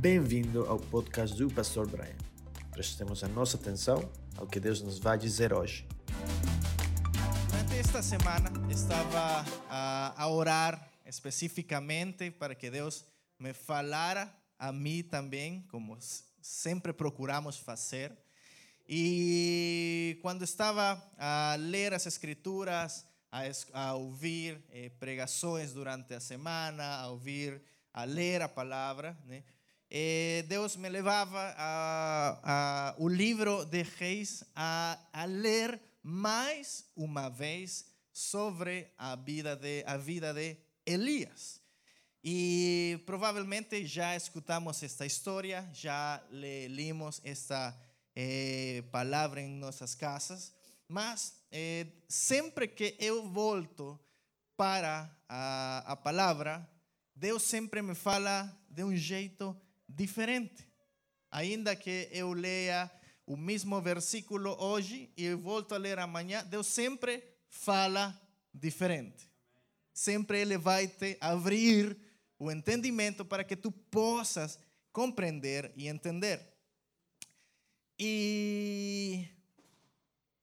Bem-vindo ao podcast do Pastor Brian. Prestemos a nossa atenção ao que Deus nos vai dizer hoje. Durante esta semana estava a, a orar especificamente para que Deus me falara a mim também, como sempre procuramos fazer. E quando estava a ler as escrituras, a, a ouvir eh, pregações durante a semana, a ouvir, a ler a palavra, né? Eh, Deus me levava a, a, o livro de Reis a, a ler mais uma vez sobre a vida de, a vida de Elias. E provavelmente já escutamos esta história, já le- limos esta eh, palavra em nossas casas, mas eh, sempre que eu volto para a, a palavra, Deus sempre me fala de um jeito diferente. Ainda que eu leia o mesmo versículo hoje e eu volto a ler amanhã, Deus sempre fala diferente. Sempre Ele vai te abrir o entendimento para que tu possas compreender e entender. E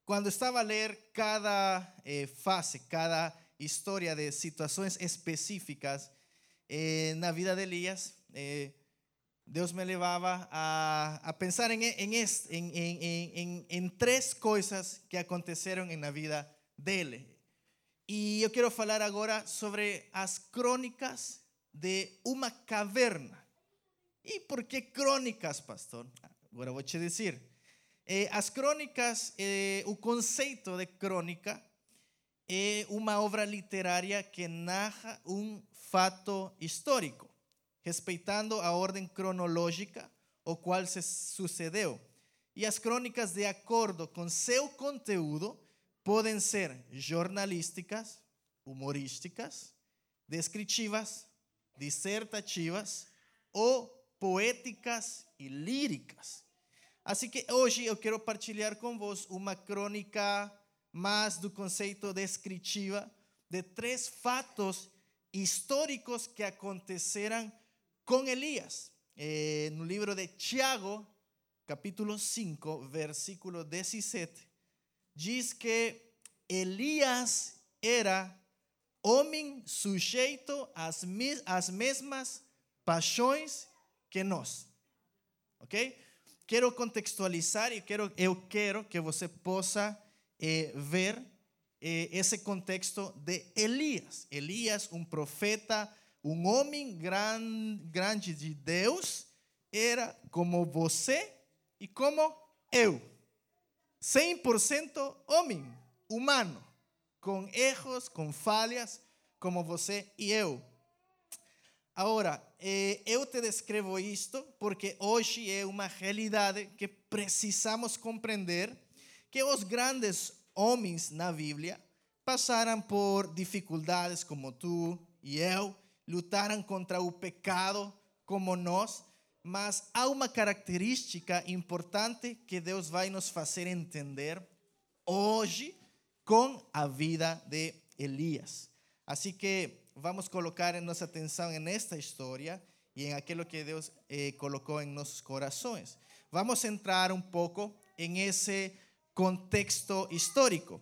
quando estava a ler cada eh, fase, cada história de situações específicas eh, na vida de Elias, eh, Deus me levava a, a pensar em, em, es- em, em, em, em, em três coisas que aconteceram na vida dele. E eu quero falar agora sobre as crônicas de uma caverna. E por que crônicas, pastor? Agora vou te dizer. Eh, as crônicas, eh, o conceito de crônica é uma obra literária que narra um fato histórico, respeitando a ordem cronológica o qual se sucedeu. E as crônicas, de acordo com seu conteúdo, podem ser jornalísticas, humorísticas, descritivas, dissertativas ou poéticas e líricas. Assim que hoje eu quero partilhar com vós uma crônica mais do conceito descritiva de três fatos históricos que aconteceram com Elias. Eh, no livro de Tiago, capítulo 5, versículo 17, diz que Elias era homem sujeito às, mes- às mesmas paixões que nós. Ok? Quero contextualizar e quero, eu quero que você possa eh, ver eh, esse contexto de Elias. Elias, um profeta, um homem gran, grande de Deus, era como você e como eu. 100% homem, humano, com erros, com falhas, como você e eu. Agora, eh, eu te descrevo isto porque hoje é uma realidade que precisamos compreender que os grandes homens na Bíblia passaram por dificuldades como tu e eu, lutaram contra o pecado como nós, mas há uma característica importante que Deus vai nos fazer entender hoje com a vida de Elias. Assim que vamos colocar nossa atenção nesta história e em aquilo que Deus eh, colocou em nossos corações. Vamos entrar um pouco em esse contexto histórico.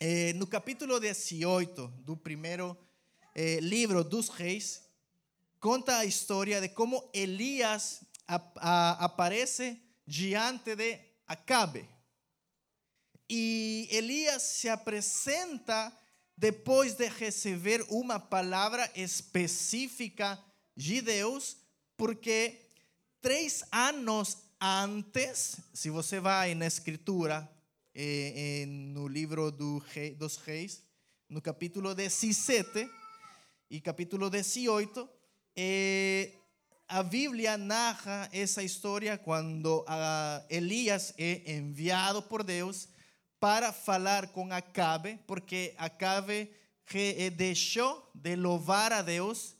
Eh, no capítulo 18 do primeiro eh, livro dos reis, conta a história de como Elias ap- a- aparece diante de Acabe. E Elias se apresenta depois de receber uma palavra específica de Deus, porque três anos antes, se você vai na escritura, eh, eh, no livro do rei, dos reis, no capítulo 17 e capítulo 18, eh, a Bíblia narra essa história quando Elias é enviado por Deus para falar com Acabe, porque Acabe eh, deixou de louvar a Deus,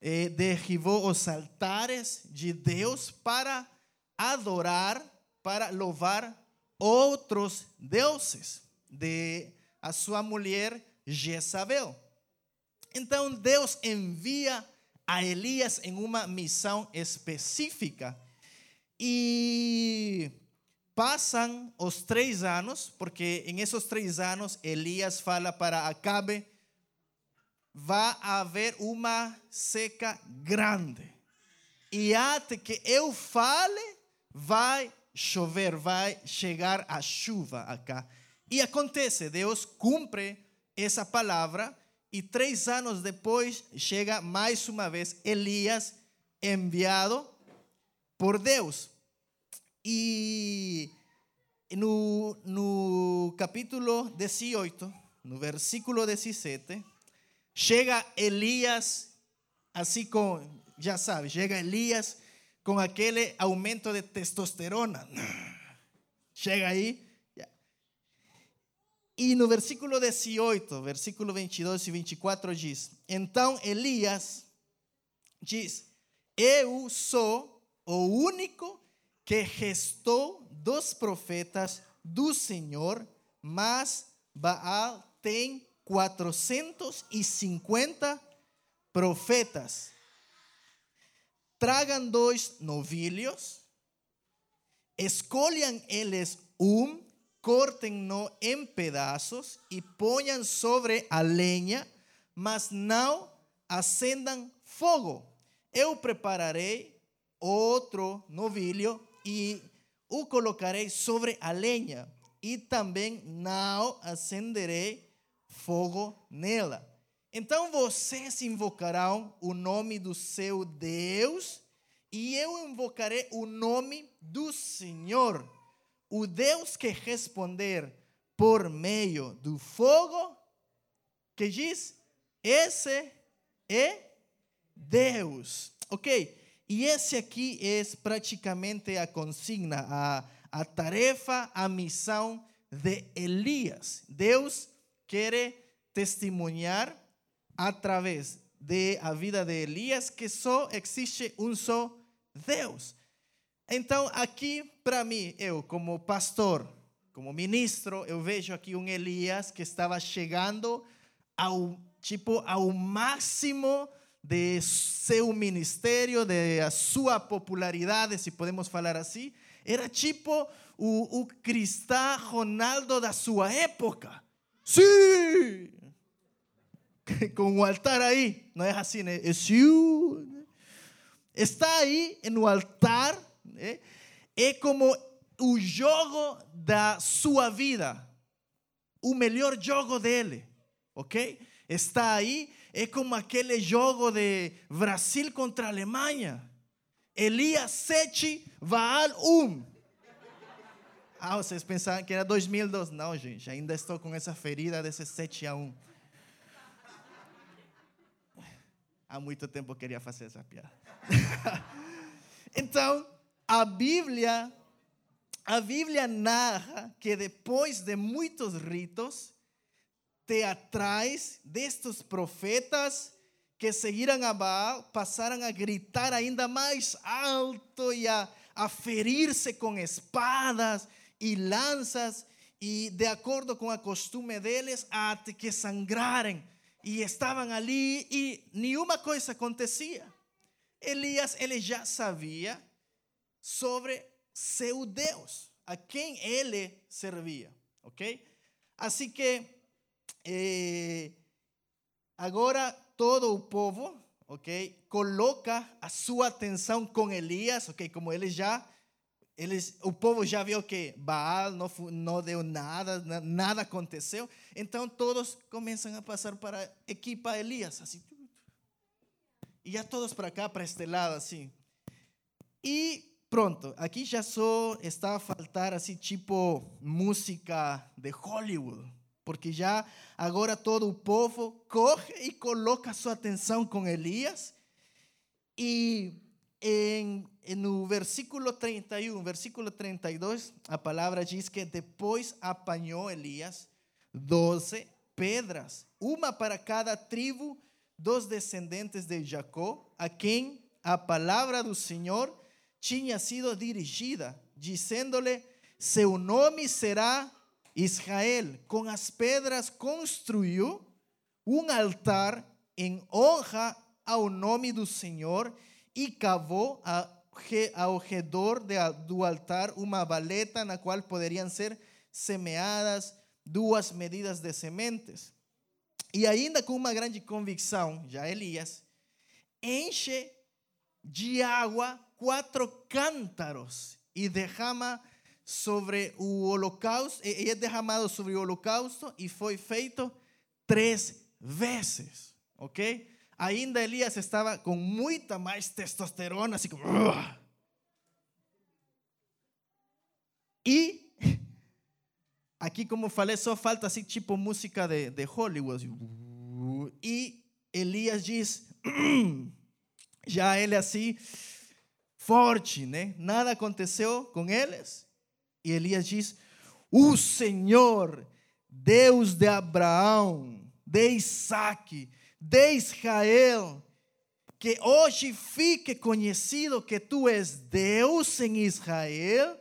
eh, derribou os altares de Deus para adorar, para louvar outros deuses de a sua mulher Jezabel. Então Deus envia a Elias em uma missão específica. E passam os três anos, porque em esses três anos Elias fala para Acabe, vai haver uma seca grande. E até que eu fale, vai chover, vai chegar a chuva acá. E acontece, Deus cumpre essa palavra e três anos depois chega mais uma vez Elias enviado por Deus. E no, no capítulo 18, no versículo 17, chega Elias, assim com, já sabe, chega Elias com aquele aumento de testosterona. Chega aí. E no versículo 18, versículo 22 e 24 diz: Então Elias diz: Eu sou o único que restou dos profetas do Senhor, mas Baal tem 450 profetas. Tragam dois novilhos, escolham eles um, cortem-no em pedaços e ponham sobre a lenha, mas não acendam fogo. Eu prepararei outro novilho e o colocarei sobre a lenha, e também não acenderei fogo nela. Então vocês invocarão o nome do seu Deus, e eu invocarei o nome do Senhor. O Deus que responder por meio do fogo, que diz, esse é Deus. Ok? E esse aqui é praticamente a consigna, a, a tarefa, a missão de Elias. Deus quer testemunhar através de a vida de Elias que só existe um só Deus. Então, aqui para mim, eu como pastor, como ministro, eu vejo aqui um Elias que estava chegando ao tipo ao máximo de seu ministério, de a sua popularidade, se podemos falar assim, era tipo o, o cristão Ronaldo da sua época. Sim! Com o altar aí, não é assim, né? É Está aí no altar, né? é como o jogo da sua vida, o melhor jogo dele, ok? Está aí é como aquele jogo de Brasil contra Alemanha. Elias 7, Baal 1. Ah, vocês pensaram que era 2002. Não, gente, ainda estou com essa ferida desse 7 a 1. Há muito tempo eu queria fazer essa piada. então, a Bíblia, a Bíblia narra que depois de muitos ritos, teatrais destes profetas que seguiram a Baal passaram a gritar ainda mais alto e a, a ferir-se com espadas e lanças e de acordo com a costume deles até que sangrarem e estavam ali e nenhuma coisa acontecia. Elias ele já sabia sobre seu Deus, a quem ele servia, ok? Assim que eh, agora todo o povo, ok, coloca a sua atenção com Elias, ok, como ele já, eles, o povo já viu que Baal não, não deu nada, nada aconteceu, então todos começam a passar para equipa Elias, assim, e já todos para cá, para este lado, assim. Pronto, aqui já só está a faltar, assim, tipo música de Hollywood, porque já agora todo o povo corre e coloca sua atenção com Elias. E em, no versículo 31, versículo 32, a palavra diz que depois apanhou Elias doze pedras, uma para cada tribo dos descendentes de Jacó, a quem a palavra do Senhor tinha sido dirigida, dizendo-lhe: Seu nome será Israel com as pedras construiu um altar em honra ao nome do Senhor e cavou ao redor do altar uma valeta na qual poderiam ser semeadas duas medidas de sementes. E ainda com uma grande convicção, já Elias, enche de água quatro cântaros e derrama sobre o holocausto, e é derramado sobre o holocausto e foi feito três vezes, ok? Ainda Elias estava com muita mais testosterona, assim como. E aqui, como falei, só falta assim, tipo música de, de Hollywood. E Elias diz, já ele assim, forte, né? Nada aconteceu com eles. E Elias diz: O Senhor, Deus de Abraão, de Isaac, de Israel, que hoje fique conhecido que tu és Deus em Israel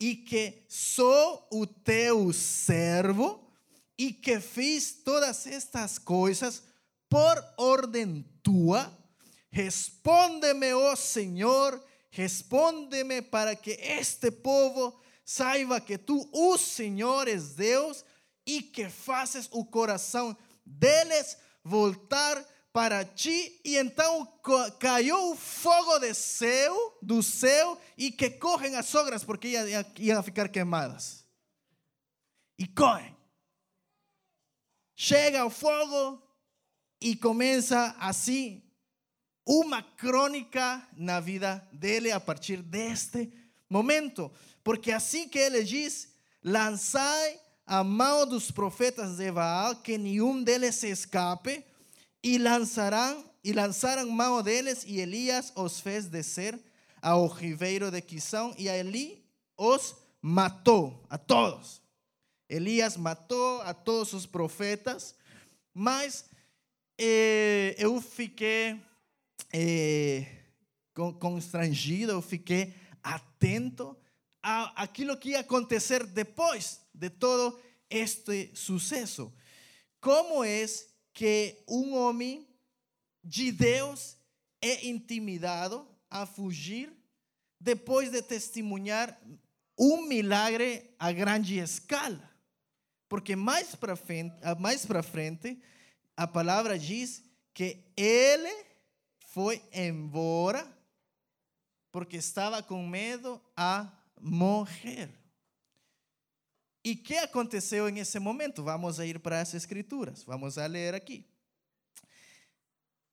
e que sou o teu servo e que fiz todas estas coisas por ordem tua. Responde-me, ó oh Senhor, responde-me para que este povo saiba que tu, o Senhor, és Deus e que faças o coração deles voltar para ti. E então caiu o fogo do céu, do céu, e que correm as sogras porque iam, iam ficar queimadas. E correm. Chega o fogo e começa assim uma crônica na vida dele a partir deste momento. Porque assim que ele diz: lançai a mão dos profetas de Baal, que nenhum deles se escape, e lançarão e lançaram mão deles, e Elias os fez descer ao ribeiro de Quisão, e a Eli os matou a todos. Elias matou a todos os profetas, mas eh, eu fiquei eh, constrangido, eu fiquei atento a aquilo que ia acontecer depois de todo este sucesso. Como é que um homem de Deus é intimidado a fugir depois de testemunhar um milagre a grande escala? Porque mais para frente, mais para frente, a palavra diz que ele foi embora porque estava com medo a morrer. E que aconteceu nesse momento? Vamos a ir para as escrituras, vamos a ler aqui.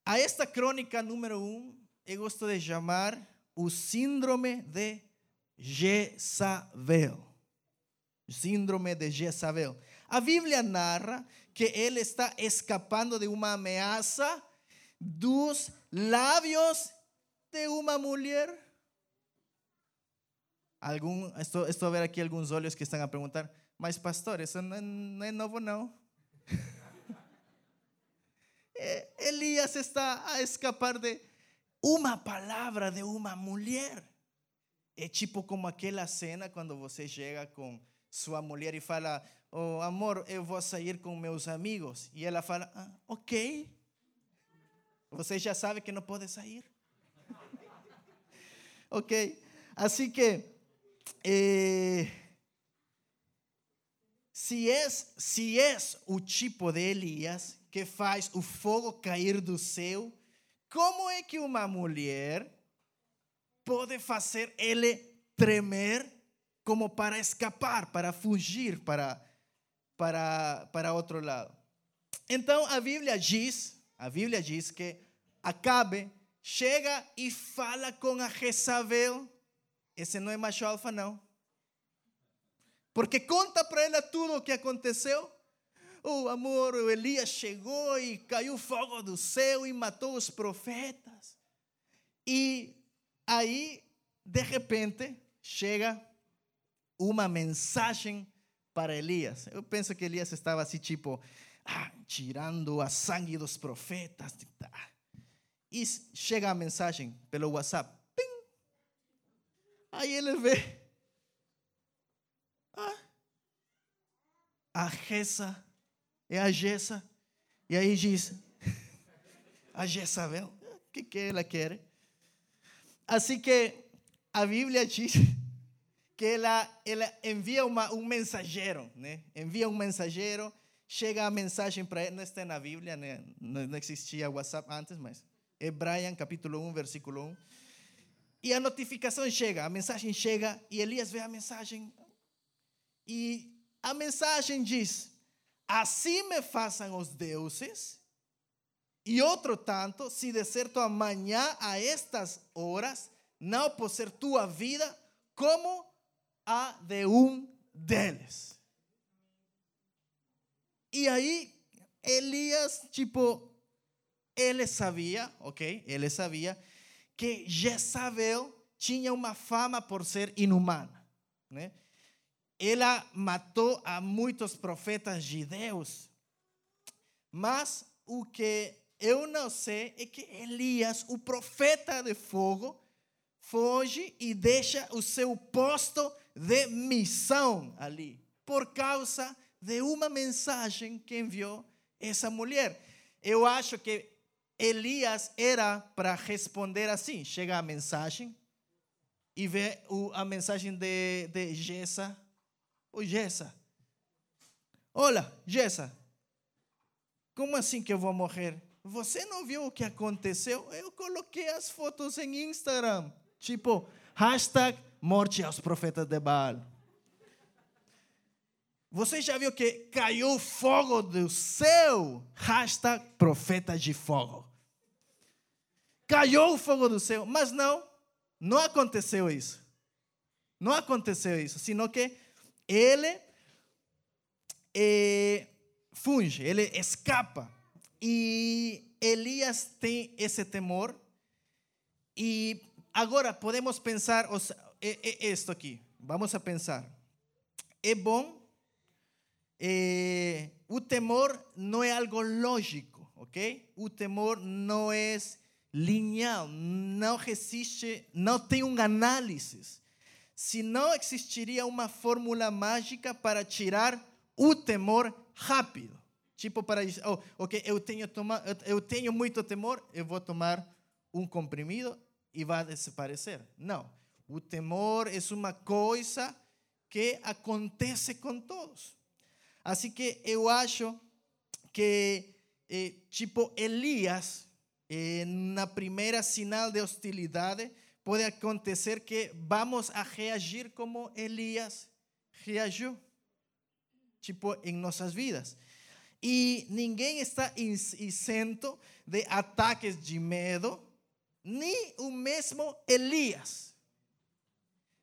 A esta crônica número um, eu gosto de chamar o síndrome de Jezabel. Síndrome de Jezabel. A Bíblia narra que ele está escapando de uma ameaça dos lábios de uma mulher Algum, estou, estou a ver aqui alguns olhos que estão a perguntar, mas pastor, isso não não é novo não. É, Elias está a escapar de uma palavra de uma mulher. É tipo como aquela cena quando você chega com sua mulher e fala: Oh, amor, eu vou sair com meus amigos. E ela fala: ah, Ok. Você já sabe que não pode sair. ok. Assim que eh, se, é, se é o tipo de Elias que faz o fogo cair do céu, como é que uma mulher pode fazer ele tremer como para escapar, para fugir para, para, para outro lado? Então a Bíblia diz, a Bíblia diz que Acabe chega e fala com a Jezabel esse não é macho alfa, não. Porque conta para ela tudo o que aconteceu. O amor, o Elias chegou e caiu fogo do céu e matou os profetas. E aí, de repente, chega uma mensagem para Elias. Eu penso que Elias estava assim, tipo, ah, tirando a sangue dos profetas. E chega a mensagem pelo WhatsApp. Aí ele vê. Ah, a Gessa é a Gessa. E aí diz, a Jezabel, que, que ela quer. Assim que a Bíblia diz que ela, ela envia uma, um mensageiro, né? Envia um mensageiro, chega a mensagem para ele, não está na Bíblia, né? não, não existia WhatsApp antes, mas é Brian, capítulo 1, versículo 1. E a notificação chega, a mensagem chega, e Elias vê a mensagem, e a mensagem diz: Assim me façam os deuses, e outro tanto, se de certo amanhã a estas horas não por ser tua vida como a de um deles. E aí, Elias, tipo, ele sabia, ok? Ele sabia que Jezabel tinha uma fama por ser inumana, né? Ela matou a muitos profetas judeus. Mas o que eu não sei é que Elias, o profeta de fogo, foge e deixa o seu posto de missão ali, por causa de uma mensagem que enviou essa mulher. Eu acho que Elias era para responder assim: chega a mensagem e vê a mensagem de, de Gessa. Ô Gessa, olha, Gessa, como assim que eu vou morrer? Você não viu o que aconteceu? Eu coloquei as fotos em Instagram. Tipo, hashtag morte aos profetas de Baal. Você já viu que caiu fogo do céu? Hashtag profeta de fogo. Caiu o fogo do céu, mas não, não aconteceu isso. Não aconteceu isso, sino que ele é, funge, ele escapa. E Elias tem esse temor. E agora podemos pensar o sea, esto aqui. Vamos a pensar. É bom. Eh, o temor não é algo lógico, ok? O temor não é lineal, não resiste, não tem um análise. Se não existiria uma fórmula mágica para tirar o temor rápido. Tipo para dizer, oh, ok, eu tenho, toma, eu tenho muito temor, eu vou tomar um comprimido e vai desaparecer. Não. O temor é uma coisa que acontece com todos. Assim que eu acho que, eh, tipo, Elias, eh, primeira sinal de hostilidade, pode acontecer que vamos a reagir como Elias reagiu, tipo, em nossas vidas. E ninguém está isento de ataques de medo, nem o mesmo Elias.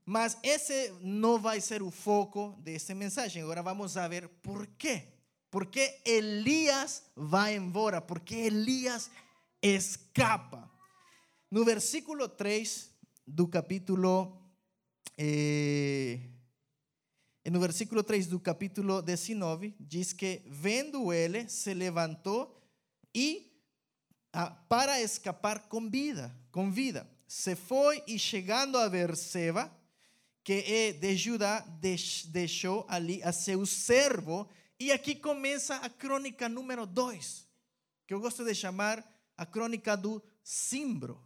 Mas esse não vai ser o foco dessa mensagem. Agora vamos a ver por quê. Por que Elias vai embora? Por que Elias escapa? No versículo 3 do capítulo eh, no versículo 3 do capítulo 19, diz que, vendo ele, se levantou e, ah, para escapar com vida, com vida, se foi e chegando a Berseba, que é de Judá, deixou ali a seu servo. E aqui começa a crônica número 2, que eu gosto de chamar a crônica do Simbro.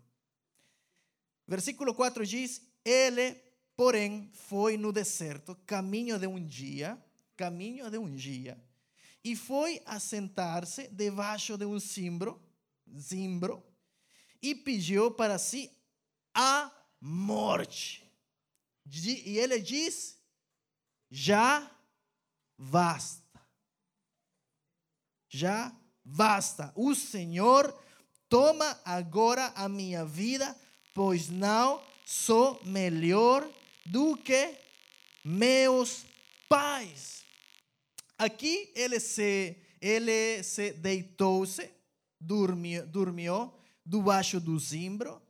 Versículo 4 diz: Ele Porém, foi no deserto, caminho de um dia, caminho de um dia, e foi assentar-se debaixo de um zimbro, zimbro, e pediu para si a morte. E ele diz: já basta. Já basta. O Senhor toma agora a minha vida, pois não sou melhor do que meus pais. Aqui ele se, ele se deitou-se, dormiu, dormiu debaixo do zimbro.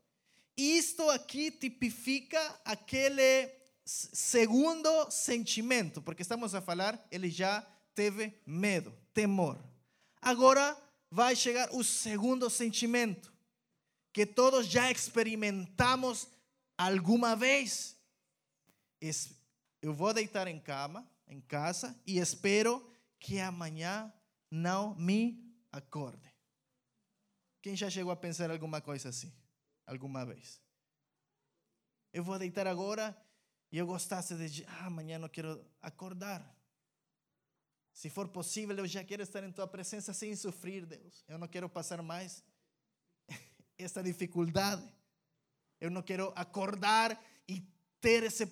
Isto aqui tipifica aquele segundo sentimento, porque estamos a falar, ele já teve medo, temor. Agora vai chegar o segundo sentimento, que todos já experimentamos alguma vez eu vou deitar em cama, em casa, e espero que amanhã não me acorde. Quem já chegou a pensar alguma coisa assim? Alguma vez? Eu vou deitar agora e eu gostasse de. Ah, amanhã não quero acordar. Se for possível, eu já quero estar em tua presença sem sofrer, Deus. Eu não quero passar mais essa dificuldade. Eu não quero acordar e ter esse,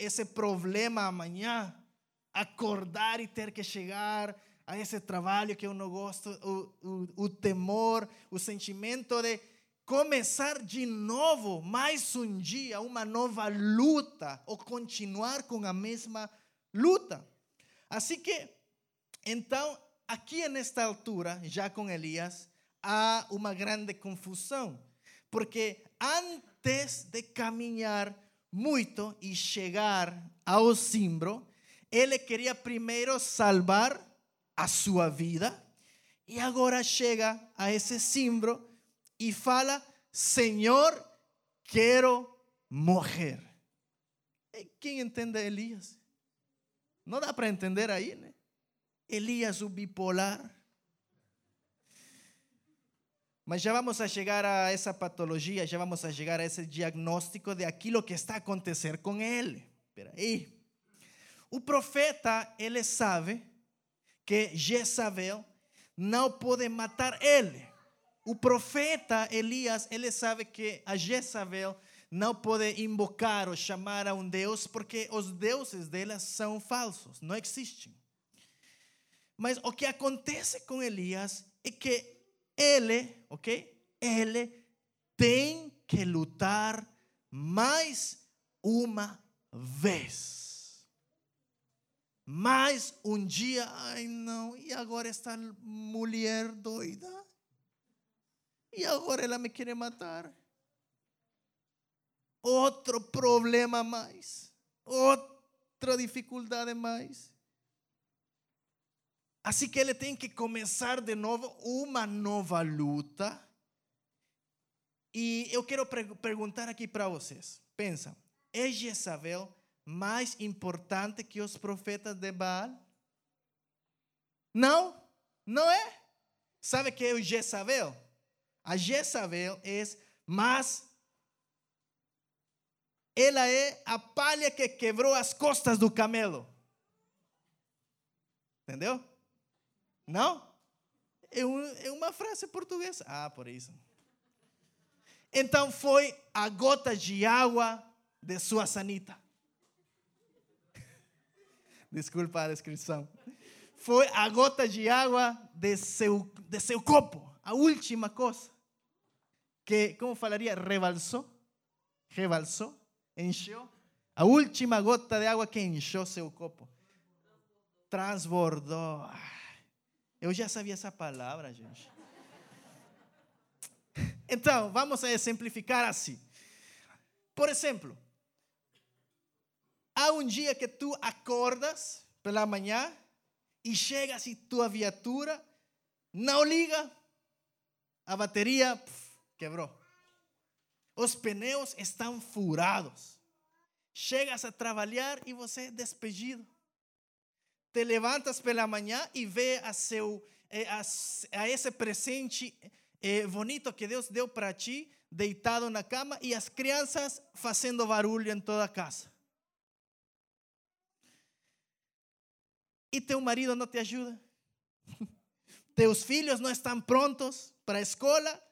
esse problema amanhã. Acordar e ter que chegar a esse trabalho que eu não gosto, o, o, o temor, o sentimento de começar de novo, mais um dia, uma nova luta, ou continuar com a mesma luta. Assim que, então, aqui nesta altura, já com Elias, há uma grande confusão, porque antes de caminhar muito e chegar ao Simbro, ele queria primeiro salvar a sua vida e agora chega a esse Simbro e fala: Senhor, quero morrer. E quem entende Elias? Não dá para entender aí, né? Elias, o bipolar mas já vamos a chegar a essa patologia, já vamos a chegar a esse diagnóstico de aquilo que está a acontecer com ele. Espera aí. O profeta, ele sabe que Jezabel não pode matar ele. O profeta Elias, ele sabe que a Jezabel não pode invocar ou chamar a um Deus porque os deuses dela são falsos, não existem. Mas o que acontece com Elias é que ele, ok? Ele tem que lutar mais uma vez. Mais um dia, ai não, e agora esta mulher doida? E agora ela me quer matar? Outro problema mais, outra dificuldade mais. Assim que ele tem que começar de novo uma nova luta. E eu quero perguntar aqui para vocês: pensa, é Jezabel mais importante que os profetas de Baal? Não, não é. Sabe que é o Jezabel? A Jezabel é mais. Ela é a palha que quebrou as costas do camelo. Entendeu? Não? É, é uma frase portuguesa. Ah, por isso. Então foi a gota de água de sua sanita. Desculpa a descrição. Foi a gota de água de seu, de seu copo. A última coisa. Que, como falaria? Rebalsou. Rebalsou. Encheu. A última gota de água que encheu seu copo. Transbordou. Eu já sabia essa palavra, gente. Então, vamos a exemplificar assim. Por exemplo, há um dia que tu acordas pela manhã e chegas e tua viatura não liga, a bateria puf, quebrou. Os pneus estão furados. Chegas a trabalhar e você é despedido te levantas pela manhã e vê a, seu, eh, a, a esse presente eh, bonito que Deus deu para ti, deitado na cama, e as crianças fazendo barulho em toda a casa. E teu marido não te ajuda. Teus filhos não estão prontos para a escola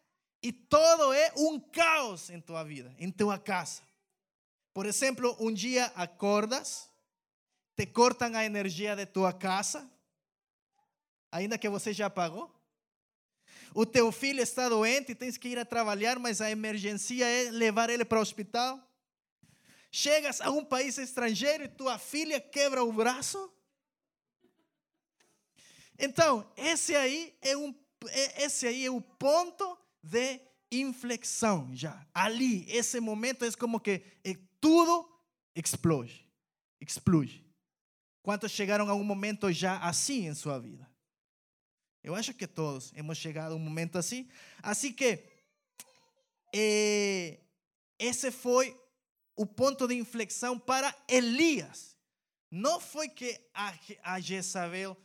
e todo é um caos em tua vida, em tua casa. Por exemplo, um dia acordas te cortam a energia de tua casa, ainda que você já pagou. O teu filho está doente e tens que ir a trabalhar, mas a emergência é levar ele para o hospital. Chegas a um país estrangeiro e tua filha quebra o braço. Então, esse aí é um esse aí é o ponto de inflexão já. Ali, esse momento é como que é tudo explode. Explode. Quantos chegaram a um momento já assim em sua vida? Eu acho que todos hemos chegado a um momento assim. Assim que eh, esse foi o ponto de inflexão para Elias. Não foi que a, a Jezabel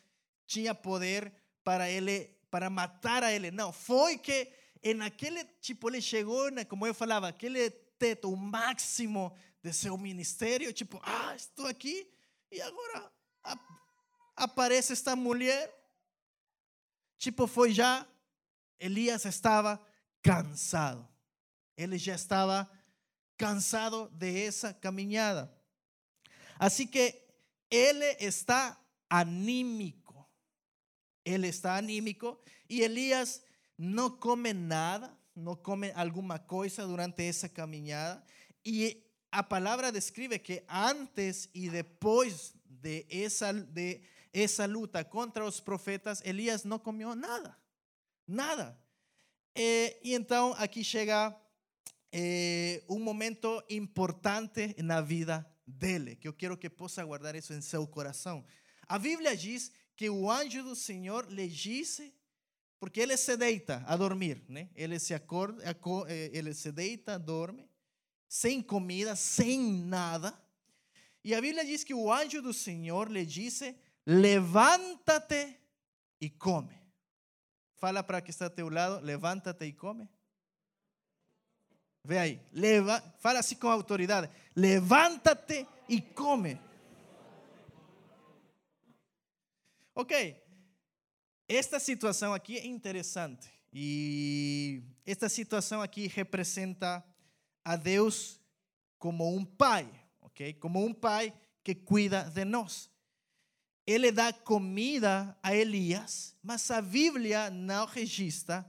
tinha poder para ele para matar a ele. Não, foi que em aquele, tipo, ele chegou, na, como eu falava, aquele teto, máximo de seu ministério, tipo, ah, estou aqui e agora aparece esta mulher. Tipo, foi já, Elias estava cansado. Ele já estava cansado de essa caminhada. Assim que ele está anímico. Ele está anímico e Elias não come nada, não come alguma coisa durante essa caminhada. E a palavra describe que antes e depois de essa, de luta contra os profetas, Elias não comeu nada. Nada. E, e então aqui chega eh, um momento importante na vida dele, que eu quero que possa guardar isso em seu coração. A Bíblia diz que o anjo do Senhor lhe disse, porque ele se deita a dormir, né? Ele se acorda, eh, ele se deita, dorme, sem comida, sem nada. E a Bíblia diz que o anjo do Senhor lhe disse: Levántate e come. Fala para que está a teu lado, levántate e come. Ve aí, leva, fala assim com autoridade: Levántate e come. Ok, esta situação aqui é interessante. E esta situação aqui representa a Deus como um pai, ok? Como um pai que cuida de nós. Ele dá comida a Elias, mas a Bíblia não registra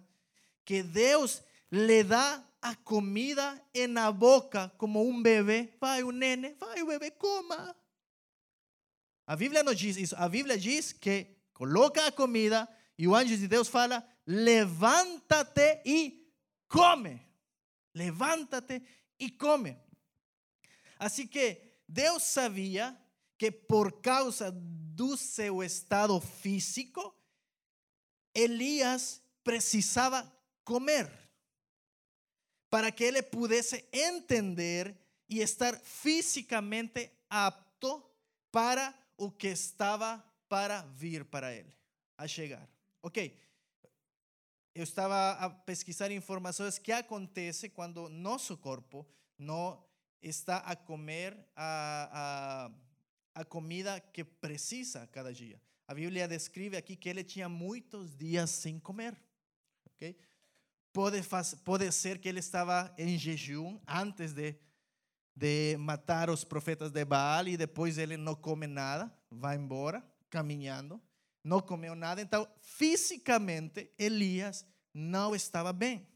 que Deus lhe dá a comida na boca como um bebê. Vai, o nene, vai, o bebê, coma. A Bíblia não diz isso. A Bíblia diz que coloca a comida e o anjo de Deus fala: levanta-te e come. Levanta-te e come. Assim que Deus sabia que por causa do seu estado físico, Elias precisava comer para que ele pudesse entender e estar fisicamente apto para o que estava para vir para ele, a chegar. Ok, eu estava a pesquisar informações que acontece quando nosso corpo não está a comer a, a, a comida que precisa cada dia. A Bíblia descreve aqui que ele tinha muitos dias sem comer. ok? Pode, pode ser que ele estava em jejum antes de, de matar os profetas de Baal e depois ele não come nada, vai embora caminhando, não comeu nada. Então, fisicamente, Elias não estava bem.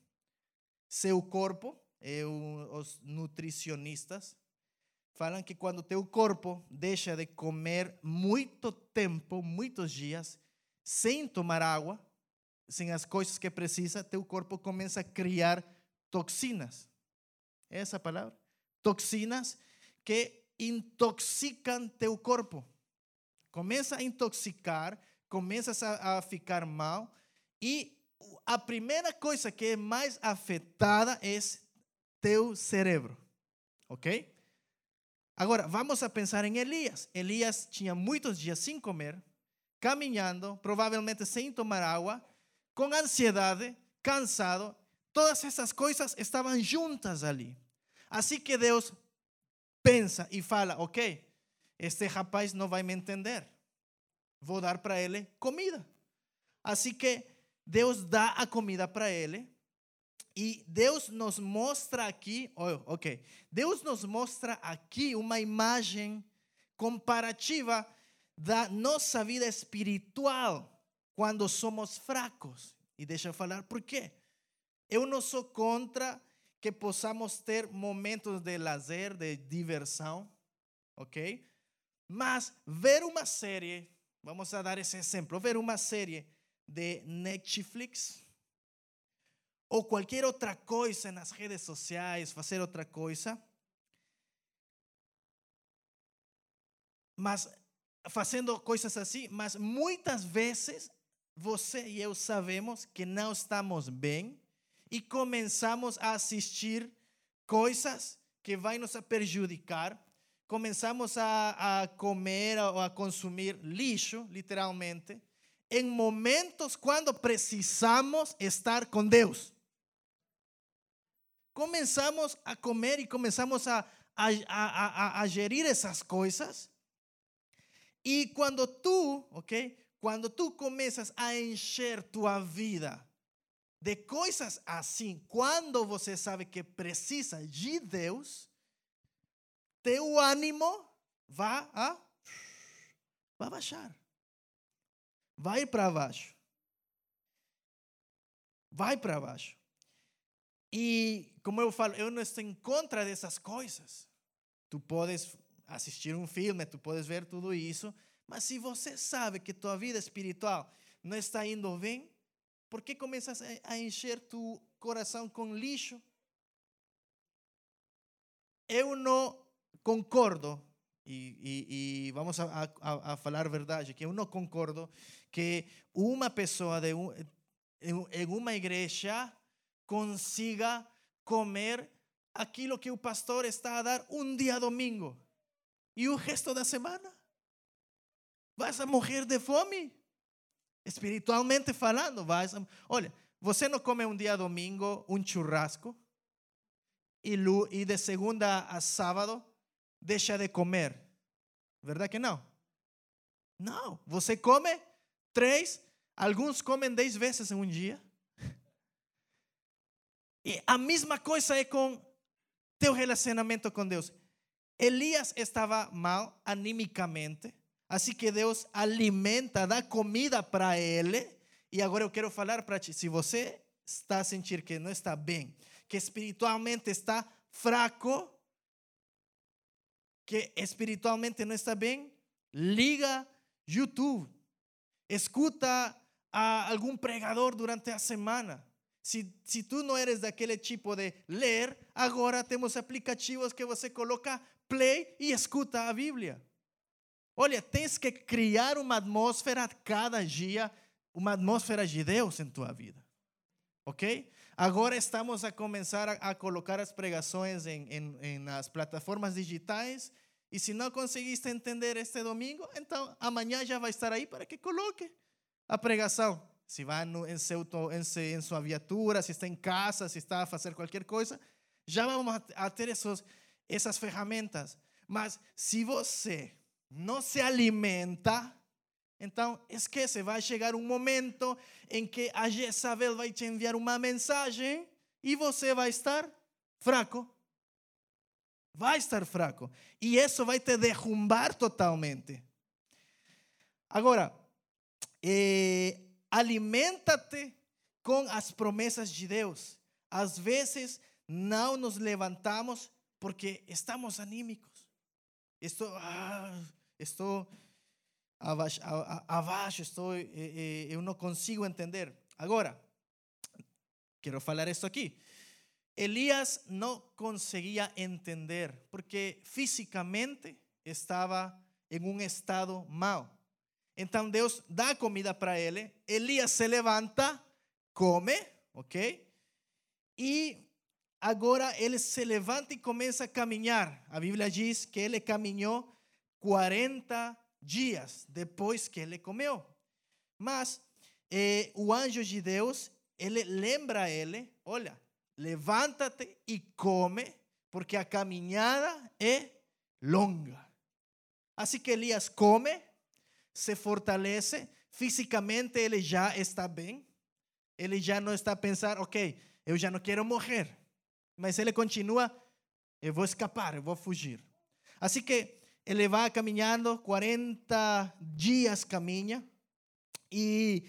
Seu corpo eu, os nutricionistas falam que quando teu corpo deixa de comer muito tempo, muitos dias, sem tomar água, sem as coisas que precisa, teu corpo começa a criar toxinas. Essa palavra? Toxinas que intoxicam teu corpo. Começa a intoxicar, começas a, a ficar mal e a primeira coisa que é mais afetada é teu cérebro. Ok? Agora, vamos a pensar em Elias. Elias tinha muitos dias sem comer, caminhando, provavelmente sem tomar água, com ansiedade, cansado. Todas essas coisas estavam juntas ali. Assim que Deus pensa e fala: Ok, este rapaz não vai me entender. Vou dar para ele comida. Assim que Deus dá a comida para ele e Deus nos mostra aqui, oh, ok, Deus nos mostra aqui uma imagem comparativa da nossa vida espiritual quando somos fracos. E deixa eu falar por quê. Eu não sou contra que possamos ter momentos de lazer, de diversão, ok? Mas ver uma série, vamos a dar esse exemplo, ver uma série de Netflix, ou qualquer outra coisa nas redes sociais, fazer outra coisa. Mas fazendo coisas assim, mas muitas vezes você e eu sabemos que não estamos bem e começamos a assistir coisas que vai nos prejudicar, começamos a, a comer ou a consumir lixo, literalmente, em momentos quando precisamos estar com Deus. comenzamos a comer y comenzamos a, a, a, a gerir esas cosas. Y cuando tú, ¿ok? Quando tu começas a encher tua vida de coisas assim, quando você sabe que precisa de Deus, teu ânimo vai a vai baixar. Vai para baixo. Vai para baixo. E como eu falo, eu não estou em contra dessas coisas. Tu podes assistir um filme, tu podes ver tudo isso, mas se você sabe que tua vida espiritual não está indo bem, por que começas a encher tu coração com lixo? Eu não concordo, e vamos a, a, a, falar verdade, que eu não concordo que uma pessoa de um, em uma igreja consiga comer aquilo que o pastor está a dar um dia domingo e o resto da semana. Vas a morrer de fome. Espiritualmente falando, vas a... Olha, você não come um dia domingo um churrasco e de segunda a sábado deixa de comer. Verdade que não? Não. Você come três, alguns comem dez vezes em um dia. E a mesma coisa é com teu relacionamento com Deus. Elias estava mal animicamente Assim que Deus alimenta, dá comida para ele. E agora eu quero falar para ti: se você está a sentir que não está bem, que espiritualmente está fraco, que espiritualmente não está bem, liga YouTube, escuta a algum pregador durante a semana. Se, se tu não eres daquele tipo de ler, agora temos aplicativos que você coloca play e escuta a Bíblia. Olha, tens que criar uma atmosfera cada dia, uma atmosfera de Deus em tua vida. Ok? Agora estamos a começar a, colocar as pregações em, em, em plataformas digitais. E se não conseguiste entender este domingo, então amanhã já vai estar aí para que coloque a pregação. Se vai no, em, seu, em, em sua se está em casa, se está a fazer qualquer coisa, já vamos a, ter esses, essas ferramentas. Mas se você não se alimenta, então esquece, vai chegar um momento em que a Jezabel vai te enviar uma mensagem e você vai estar fraco. Vai estar fraco. E isso vai te derrumbar totalmente. Agora, eh, alimenta-te com as promessas de Deus. Às vezes não nos levantamos porque estamos anímicos. Estou, ah, estou abaixo, abaixo estou, eh, eh, eu não consigo entender. Agora, quero falar isso aqui. Elias não conseguia entender porque fisicamente estava em um estado mau. Então Deus dá comida para ele. Elias se levanta, come, ok? E agora ele se levanta e começa a caminhar. A Bíblia diz que ele caminhou 40 dias depois que ele comeu. Mas eh, o anjo de Deus, ele lembra ele, olha, levanta-te e come, porque a caminhada é longa. Assim que Elias come, se fortalece, fisicamente ele já está bem, ele já não está a pensar, ok, eu já não quero morrer, mas ele continua, eu vou escapar, eu vou fugir. Assim que ele vai caminhando, 40 dias caminha, e,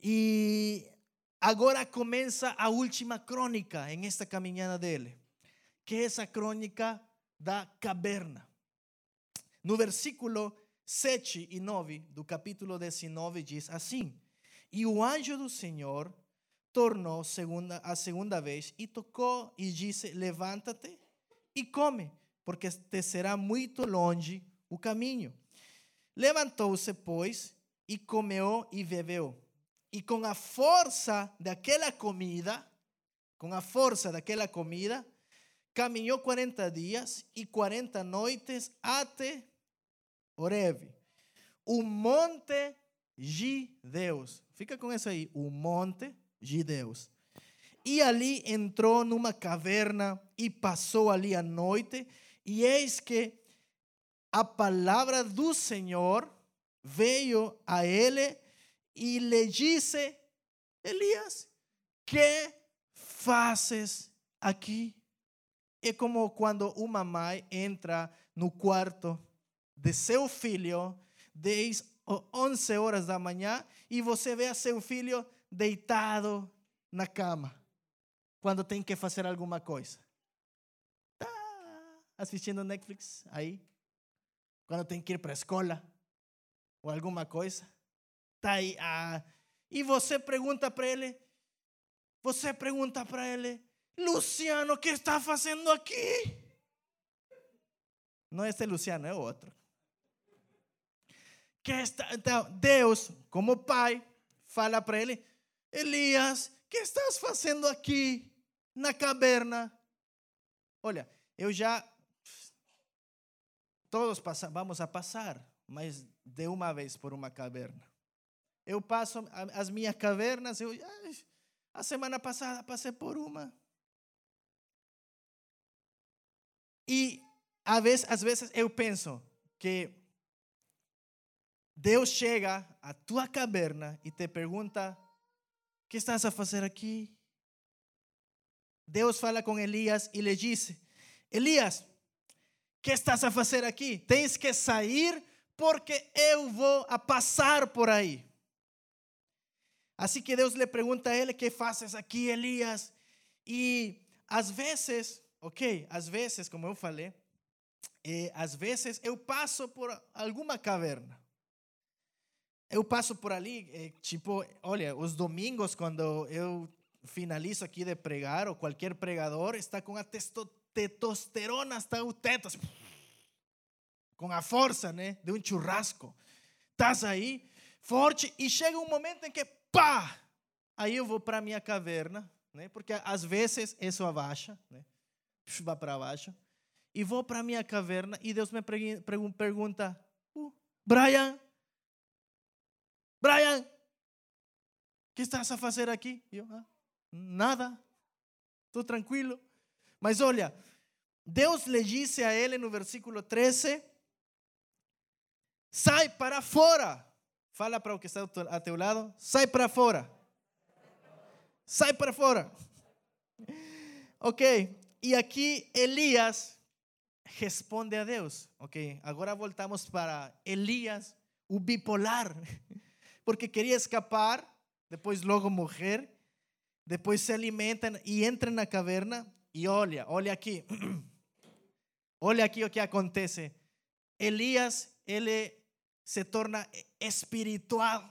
e agora começa a última crônica em esta caminhada dele, que é essa crônica da caverna. No versículo 7 e 9 do capítulo 19 diz assim: E o anjo do Senhor tornou segunda, a segunda vez e tocou e disse: Levanta-te e come, porque te será muito longe o caminho. Levantou-se, pois, e comeu e bebeu. E com a força daquela comida, com a força daquela comida, caminhou 40 dias e 40 noites até Oreb, o monte de Deus. Fica com isso aí, o monte de Deus. E ali entrou numa caverna e passou ali a noite. E eis que a palavra do Senhor veio a ele e lhe disse: Elias, que fazes aqui? É como quando uma mãe entra no quarto de seu filho, 10 ou 11 horas da manhã, e você vê seu filho deitado na cama, quando tem que fazer alguma coisa. Assistindo Netflix aí, quando tem que ir para a escola, ou alguma coisa. Tá aí, ah, e você pergunta para ele, você pergunta para ele, Luciano, o que está fazendo aqui? Não é esse Luciano, é outro. Que está, então, Deus, como pai, fala para ele: Elias, que estás fazendo aqui na caverna? Olha, eu já. Todos passa, vamos a passar, mas de uma vez por uma caverna. Eu passo as minhas cavernas, eu, a semana passada passei por uma. E às vezes, às vezes eu penso que Deus chega à tua caverna e te pergunta: O que estás a fazer aqui? Deus fala com Elias e lhe diz: Elias, que estás a fazer aqui? Tens que sair porque eu vou a passar por aí. Assim que Deus lhe pergunta a ele: que fazes aqui, Elias? E às vezes, ok, às vezes, como eu falei, eh, às vezes eu passo por alguma caverna. Eu passo por ali, eh, tipo, olha, os domingos, quando eu finalizo aqui de pregar, ou qualquer pregador está com a testosterona hasta o teto, com a força, né, de um churrasco. Estás aí, forte, e chega um momento em que pá! Aí eu vou para minha caverna, né? Porque às vezes isso abaixa, né? Vai para baixo. E vou para minha caverna e Deus me pergunta: uh, Brian, Brian, que estás a fazer aqui? Ah, nada, estou tranquilo. Mas olha, Deus lhe disse a ele no versículo 13: sai para fora Fala para o que está a teu lado, sai para fora. Sai para fora. Ok, e aqui Elias responde a Deus. Ok, agora voltamos para Elias, o bipolar, porque queria escapar, depois logo morrer, depois se alimentam e entra na caverna. E olha, olha aqui, olha aqui o que acontece. Elias, ele se torna espiritual.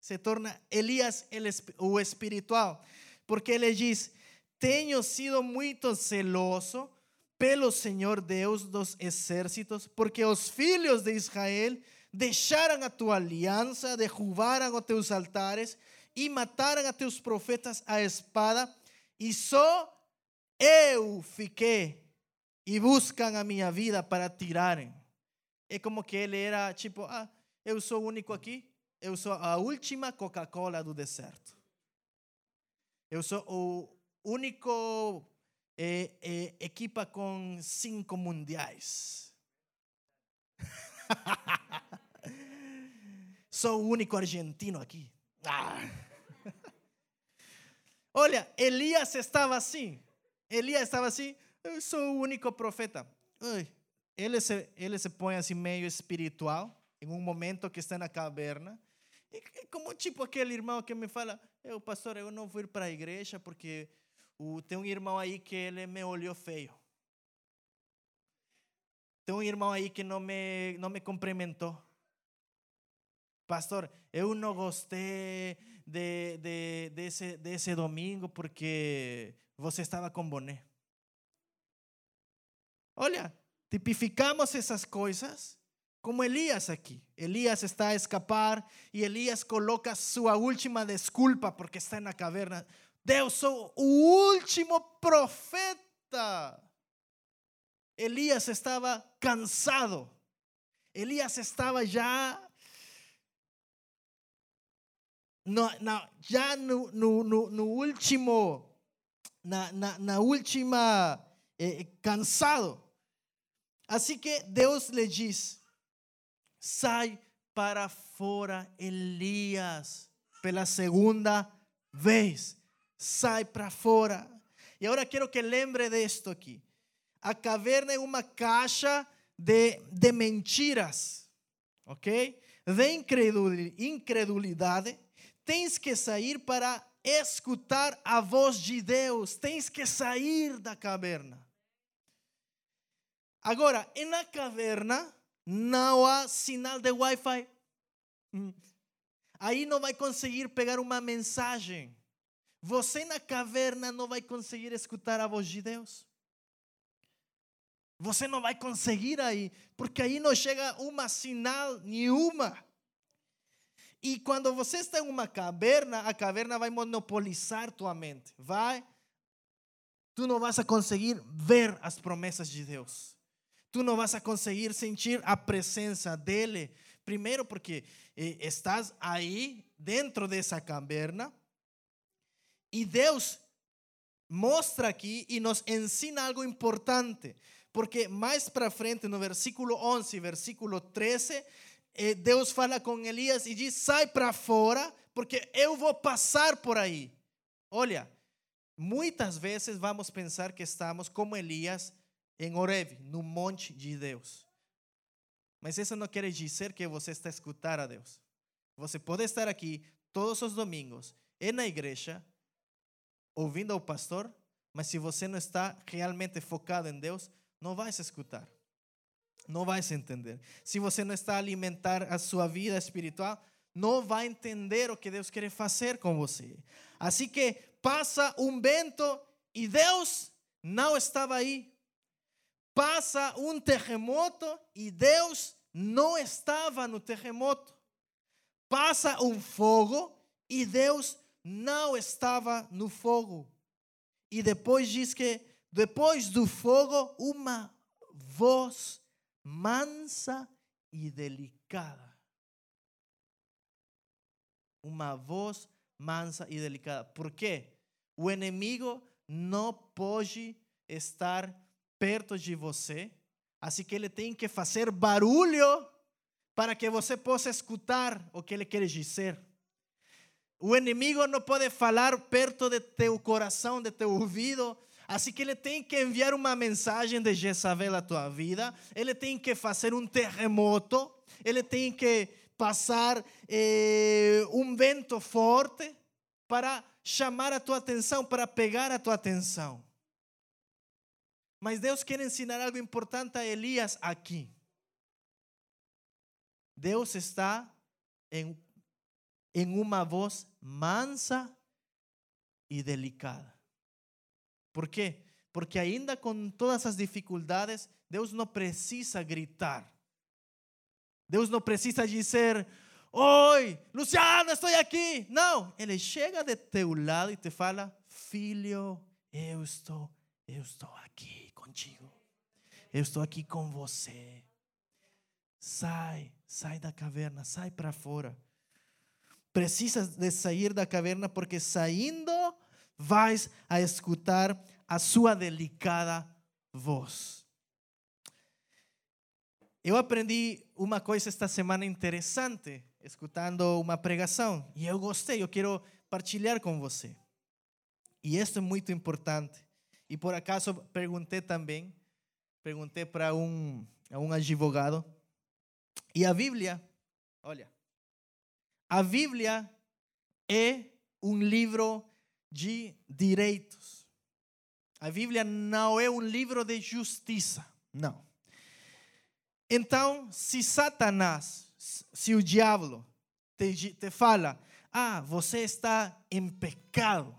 Se torna Elias o espiritual. Porque ele diz: Tenho sido muito zeloso pelo Senhor Deus dos exércitos, porque os filhos de Israel deixaram a tua aliança, derrubaram os teus altares e mataram a teus profetas a espada, e só eu fiquei e buscam a minha vida para tirarem. É como que ele era tipo, ah, eu sou o único aqui, eu sou a última Coca-Cola do deserto. Eu sou o único é, é, equipa com cinco mundiais. sou o único argentino aqui. Ah. Olha, Elias estava assim. Elias estava assim. Eu sou o único profeta. Ai, ele se, ele se põe assim meio espiritual, em um momento que está na caverna. E como tipo aquele irmão que me fala, eu pastor, eu não vou ir para a igreja porque o, tem um irmão aí que ele me olhou feio. Tem um irmão aí que não me, não me. Pastor, eu não gostei de, de, desse, desse domingo porque você estava com boné. Olha, Tipificamos essas coisas como Elias aqui. Elias está a escapar e Elias coloca sua última desculpa porque está na caverna. Deus, sou o último profeta. Elias estava cansado. Elias estava já no, na, já no, no, no, no último, na, na, na última, eh, cansado. Assim que Deus lhe diz: sai para fora, Elias, pela segunda vez. Sai para fora. E agora quero que lembre disto aqui. A caverna é uma caixa de, de mentiras, ok? De incredulidade. Tens que sair para escutar a voz de Deus. Tens que sair da caverna. Agora, na caverna não há sinal de Wi-Fi. Aí não vai conseguir pegar uma mensagem. Você na caverna não vai conseguir escutar a voz de Deus. Você não vai conseguir aí, porque aí não chega uma sinal nenhuma. E quando você está em uma caverna, a caverna vai monopolizar tua mente. Vai, tu não vas a conseguir ver as promessas de Deus. Tu não vas a conseguir sentir a presença dele. Primeiro, porque estás aí dentro dessa caverna e Deus mostra aqui e nos ensina algo importante. Porque mais para frente, no versículo 11, versículo 13, eh, Deus fala com Elias e diz: sai para fora, porque eu vou passar por aí. Olha, muitas vezes vamos pensar que estamos como Elias em Horeb, no monte de Deus. Mas isso não quer dizer que você está a escutar a Deus. Você pode estar aqui todos os domingos, na igreja, ouvindo ao pastor, mas se você não está realmente focado em Deus, não vai se escutar. Não vai se entender. Se você não está a alimentar a sua vida espiritual, não vai entender o que Deus quer fazer com você. Assim que passa um vento e Deus não estava aí. Passa um terremoto e Deus não estava no terremoto. Passa um fogo e Deus não estava no fogo. E depois diz que depois do fogo, uma voz mansa e delicada. Uma voz mansa e delicada. Por quê? O inimigo não pode estar perto de você, assim que ele tem que fazer barulho para que você possa escutar o que ele quer dizer. O inimigo não pode falar perto de teu coração, de teu ouvido, Assim que ele tem que enviar uma mensagem de Jezabel à tua vida, ele tem que fazer um terremoto, ele tem que passar eh, um vento forte para chamar a tua atenção, para pegar a tua atenção. Mas Deus quer ensinar algo importante a Elias aqui. Deus está em, em uma voz mansa e delicada. Por quê? Porque ainda com todas as dificuldades, Deus não precisa gritar. Deus não precisa dizer, Oi, Luciano, estou aqui. Não, ele chega de teu lado e te fala, filho, eu estou, eu estou aqui contigo. Eu estou aqui com você. Sai, sai da caverna, sai para fora. Precisa de sair da caverna porque saindo vais a escutar a sua delicada voz. Eu aprendi uma coisa esta semana interessante, escutando uma pregação, e eu gostei, eu quero partilhar com você. E isso é muito importante. E por acaso perguntei também, perguntei para um, um advogado, e a Bíblia, olha, a Bíblia é um livro de direitos. A Bíblia não é um livro de justiça, não. Então, se Satanás, se o diabo te, te fala, ah, você está em pecado,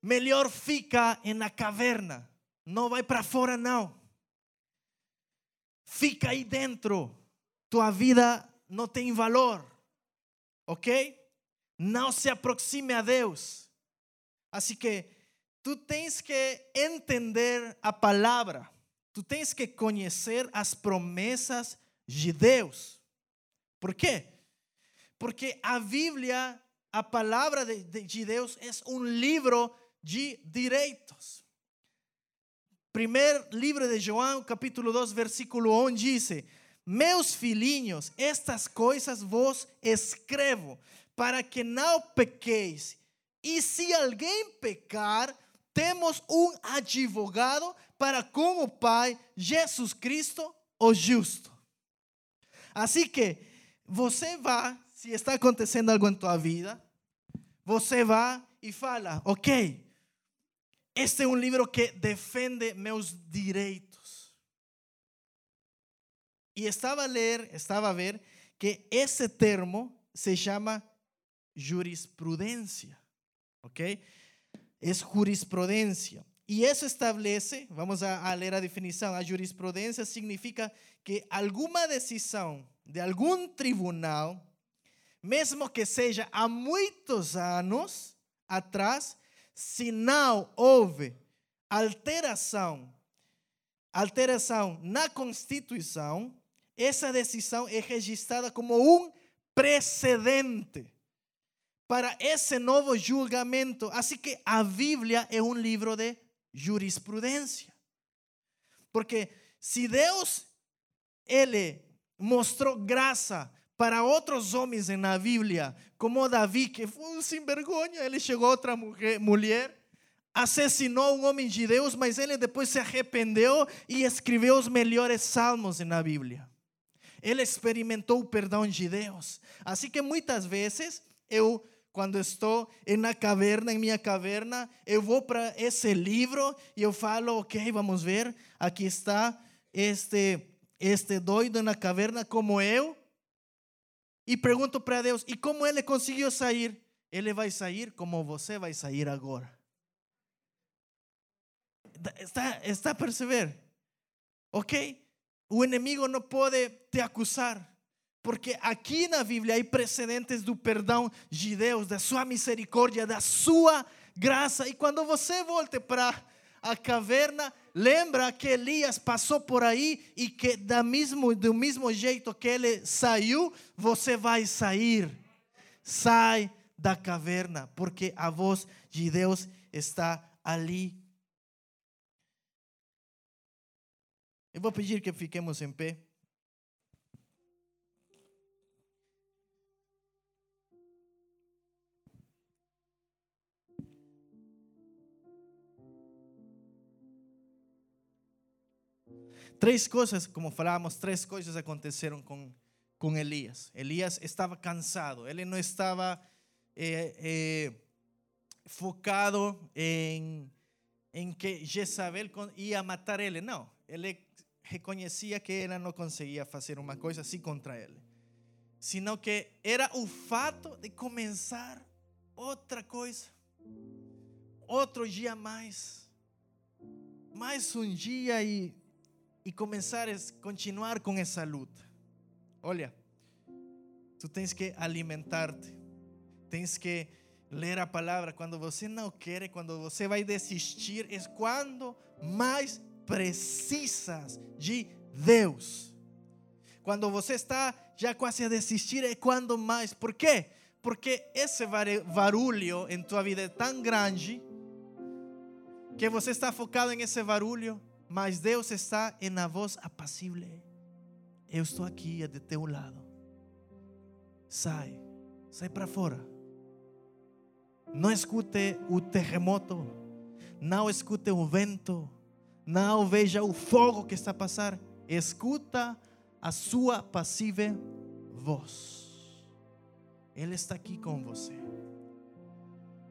melhor fica na caverna, não vai para fora não. Fica aí dentro, tua vida não tem valor, ok? Não se aproxime a Deus. Assim que tu tens que entender a palavra, tu tens que conhecer as promessas de Deus. Por quê? Porque a Bíblia, a palavra de, de Deus, é um livro de direitos. Primeiro livro de João, capítulo 2, versículo 1 diz: Meus filhinhos, estas coisas vos escrevo, para que não pequeis. E se alguém pecar, temos um advogado para com o Pai, Jesus Cristo, o justo. Assim que você vai, se está acontecendo algo em tua vida, você vai e fala, ok, este é um livro que defende meus direitos. E estava a ler, estava a ver que esse termo se chama jurisprudência, ok? É jurisprudência. E isso estabelece, vamos a, a ler a definição, a jurisprudência significa que alguma decisão de algum tribunal, mesmo que seja há muitos anos atrás, se não houve alteração, alteração na Constituição, essa decisão é registrada como um precedente para esse novo julgamento. Assim que a Bíblia é um livro de jurisprudência. Porque se Deus ele mostrou graça para outros homens na Bíblia, como Davi, que foi um sem vergonha, ele chegou a outra mulher, assassinou um homem de Deus, mas ele depois se arrependeu e escreveu os melhores salmos na Bíblia. Ele experimentou o perdão de Deus. Assim que muitas vezes eu quando estou na caverna, em minha caverna, eu vou para esse livro e eu falo, ok, vamos ver, aqui está este, este doido na caverna como eu. E pergunto para Deus, e como ele conseguiu sair? Ele vai sair como você vai sair agora. Está, está a perceber? Ok? O inimigo não pode te acusar. Porque aqui na Bíblia há precedentes do perdão de Deus, da sua misericórdia, da sua graça. E quando você volte para a caverna, lembra que Elias passou por aí e que da mesmo, do mesmo jeito que ele saiu, você vai sair. Sai da caverna, porque a voz de Deus está ali. Eu vou pedir que fiquemos em pé. Três coisas, como falamos, três coisas aconteceram com, com Elias. Elias estava cansado, ele não estava eh, eh, focado em, em que Jezabel ia matar ele. Não, ele reconhecia que ela não conseguia fazer uma coisa assim contra ele, sino que era o fato de começar outra coisa, outro dia mais, mais um dia e e começar a continuar com essa luta. Olha, tu tens que alimentar-te, tens que ler a palavra. Quando você não quer, quando você vai desistir, é quando mais precisas de Deus. Quando você está já quase a desistir, é quando mais. Por quê? Porque esse barulho em tua vida é tão grande que você está focado em esse barulho mas Deus está em na voz apacible. Eu estou aqui de teu lado. Sai, sai para fora. Não escute o terremoto, não escute o vento, não veja o fogo que está a passar. Escuta a sua passiva voz. Ele está aqui com você.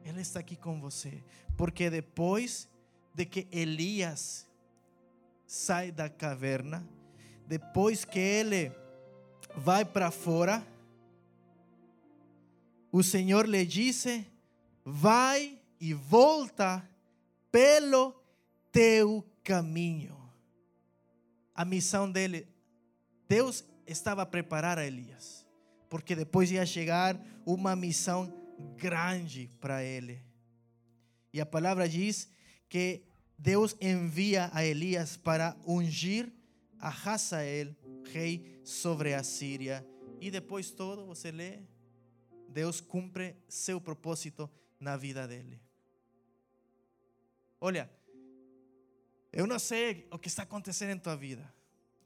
Ele está aqui com você. Porque depois de que Elias sai da caverna, depois que ele vai para fora, o Senhor lhe disse: Vai e volta pelo teu caminho. A missão dele, Deus estava a preparar a Elias, porque depois ia chegar uma missão grande para ele. E a palavra diz que Deus envia a Elias para ungir a Hazael, rei sobre a Síria. E depois todo, você lê, Deus cumpre seu propósito na vida dele. Olha, eu não sei o que está acontecendo em tua vida.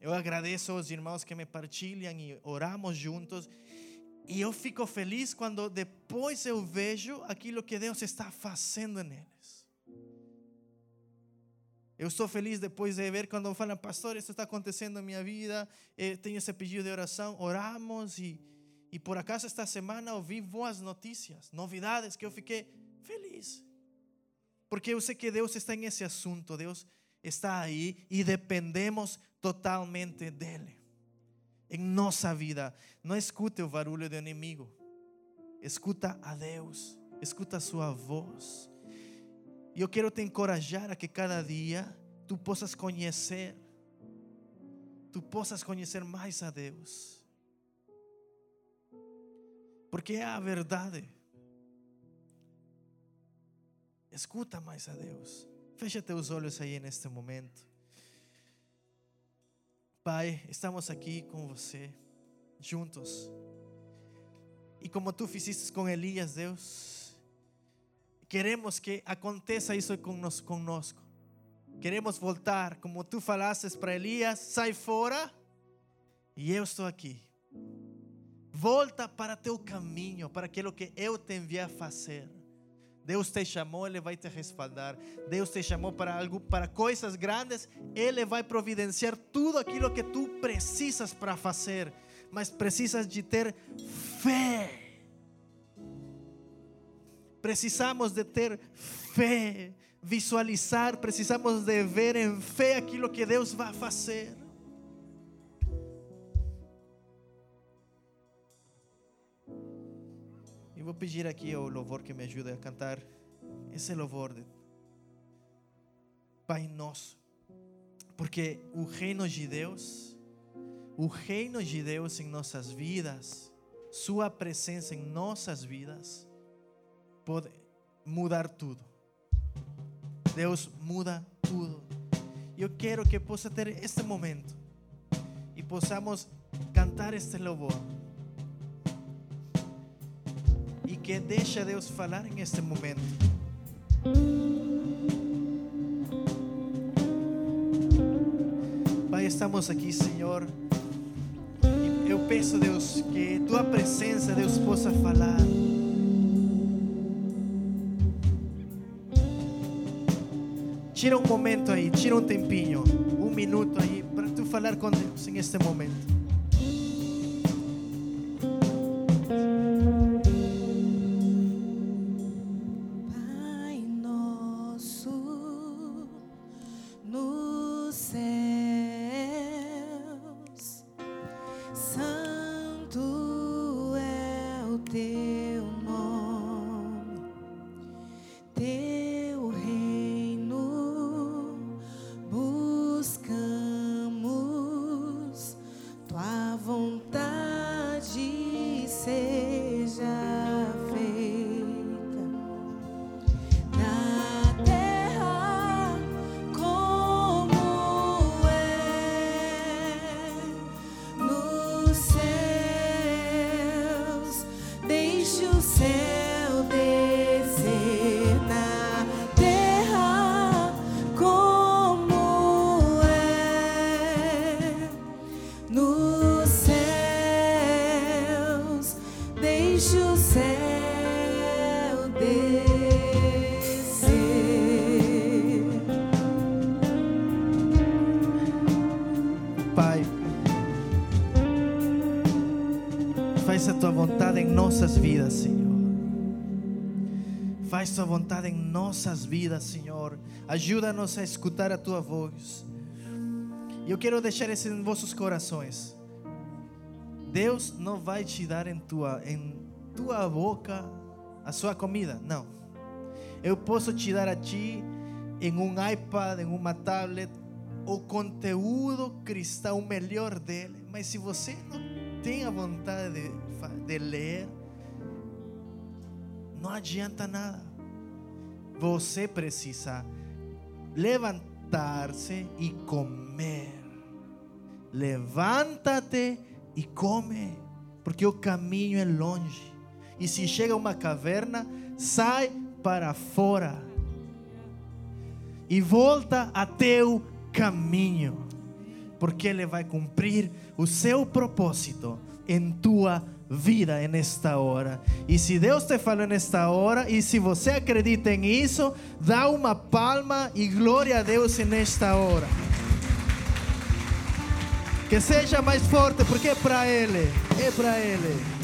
Eu agradeço aos irmãos que me partilham e oramos juntos. E eu fico feliz quando depois eu vejo aquilo que Deus está fazendo neles. Eu estou feliz depois de ver quando falam, pastor, isso está acontecendo na minha vida. Eu tenho esse pedido de oração. Oramos e, e por acaso esta semana ouvi boas notícias, novidades que eu fiquei feliz. Porque eu sei que Deus está em esse assunto. Deus está aí e dependemos totalmente dele. Em nossa vida, não escute o barulho do inimigo. Escuta a Deus, escuta a sua voz. E eu quero te encorajar a que cada dia tu possas conhecer, tu possas conhecer mais a Deus. Porque é a verdade. Escuta mais a Deus. Fecha teus olhos aí neste momento. Pai, estamos aqui com você, juntos. E como tu fizeste com Elias, Deus, queremos que aconteça isso conosco. Queremos voltar, como tu falaste para Elias, sai fora e eu estou aqui. Volta para teu caminho, para aquilo que eu te enviei a fazer. Deus te chamou, Ele vai te respaldar. Deus te chamou para algo, para coisas grandes, Ele vai providenciar tudo aquilo que tu precisas para fazer, mas precisas de ter fé. Precisamos de ter fé, visualizar, precisamos de ver em fé aquilo que Deus vai fazer. E vou pedir aqui ao louvor que me ajude a cantar esse louvor de Pai Nosso. Porque o reino de Deus, o reino de Deus em nossas vidas, Sua presença em nossas vidas, pode mudar tudo. Deus muda tudo. Eu quero que possa ter este momento e possamos cantar este louvor. E que deixa Deus falar em este momento. Pai, estamos aqui, Senhor. Eu peço, Deus, que tua presença, Deus, possa falar. Tira um momento aí, tira um tempinho, um minuto aí, para tu falar com Deus em este momento. Pai, faz a tua vontade em nossas vidas, Senhor. Faz tua vontade em nossas vidas, Senhor. Ajuda-nos a escutar a tua voz. E eu quero deixar isso em vossos corações. Deus não vai te dar em tua, em tua boca a sua comida, não. Eu posso te dar a ti em um iPad, em uma tablet, o conteúdo cristão melhor dele. Mas se você não tem a vontade de, de ler, não adianta nada. Você precisa levantar-se e comer. Levanta-te e come, porque o caminho é longe E se chega a uma caverna, sai para fora e volta a teu caminho, porque Ele vai cumprir o seu propósito em tua vida nesta hora. E se Deus te falou nesta hora, e se você acredita em isso, dá uma palma e glória a Deus nesta hora. Que seja mais forte, porque é para Ele, é para Ele.